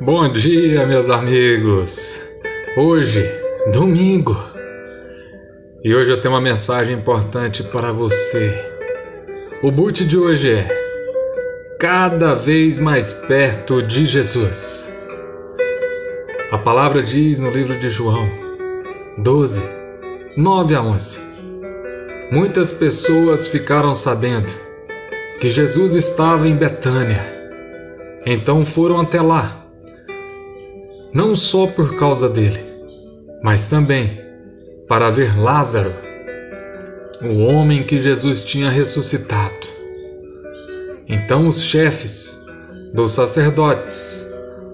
Bom dia, meus amigos. Hoje, domingo. E hoje eu tenho uma mensagem importante para você. O boot de hoje é cada vez mais perto de Jesus. A palavra diz no livro de João 12, 9 a 11. Muitas pessoas ficaram sabendo que Jesus estava em Betânia. Então foram até lá não só por causa dele, mas também para ver Lázaro, o homem que Jesus tinha ressuscitado. Então os chefes dos sacerdotes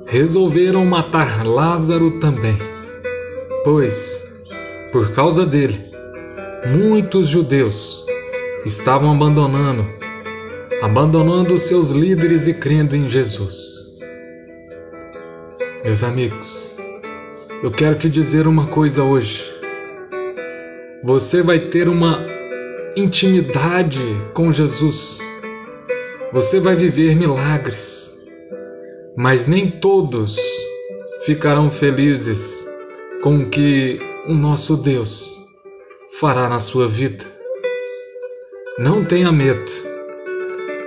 resolveram matar Lázaro também, pois, por causa dele, muitos judeus estavam abandonando, abandonando seus líderes e crendo em Jesus. Meus amigos, eu quero te dizer uma coisa hoje. Você vai ter uma intimidade com Jesus. Você vai viver milagres. Mas nem todos ficarão felizes com o que o nosso Deus fará na sua vida. Não tenha medo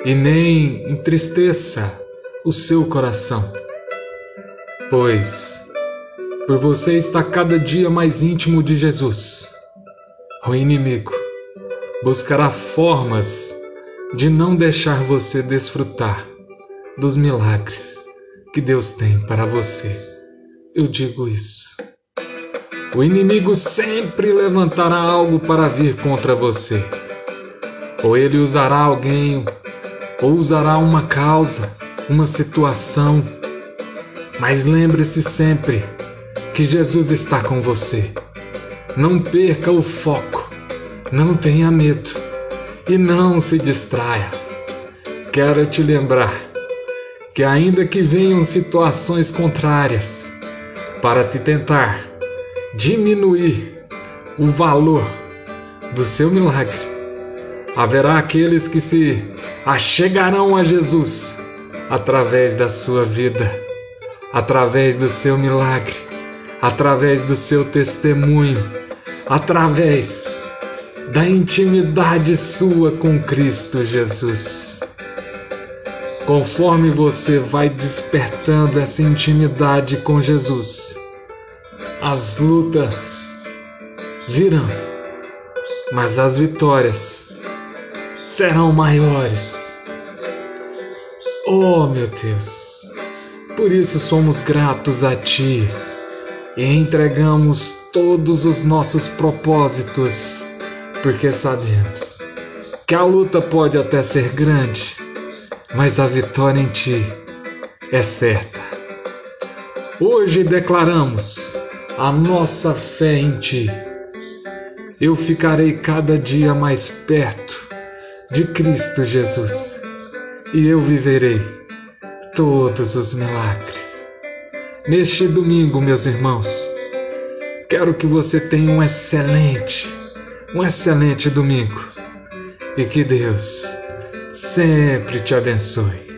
e nem entristeça o seu coração pois por você está cada dia mais íntimo de Jesus. O inimigo buscará formas de não deixar você desfrutar dos milagres que Deus tem para você. Eu digo isso. O inimigo sempre levantará algo para vir contra você. Ou ele usará alguém, ou usará uma causa, uma situação mas lembre-se sempre que Jesus está com você. Não perca o foco, não tenha medo e não se distraia. Quero te lembrar que, ainda que venham situações contrárias para te tentar diminuir o valor do seu milagre, haverá aqueles que se achegarão a Jesus através da sua vida através do seu milagre, através do seu testemunho, através da intimidade sua com Cristo Jesus. Conforme você vai despertando essa intimidade com Jesus, as lutas virão, mas as vitórias serão maiores. Oh, meu Deus! Por isso somos gratos a Ti e entregamos todos os nossos propósitos, porque sabemos que a luta pode até ser grande, mas a vitória em Ti é certa. Hoje declaramos a nossa fé em Ti. Eu ficarei cada dia mais perto de Cristo Jesus e eu viverei todos os milagres. Neste domingo, meus irmãos, quero que você tenha um excelente, um excelente domingo e que Deus sempre te abençoe.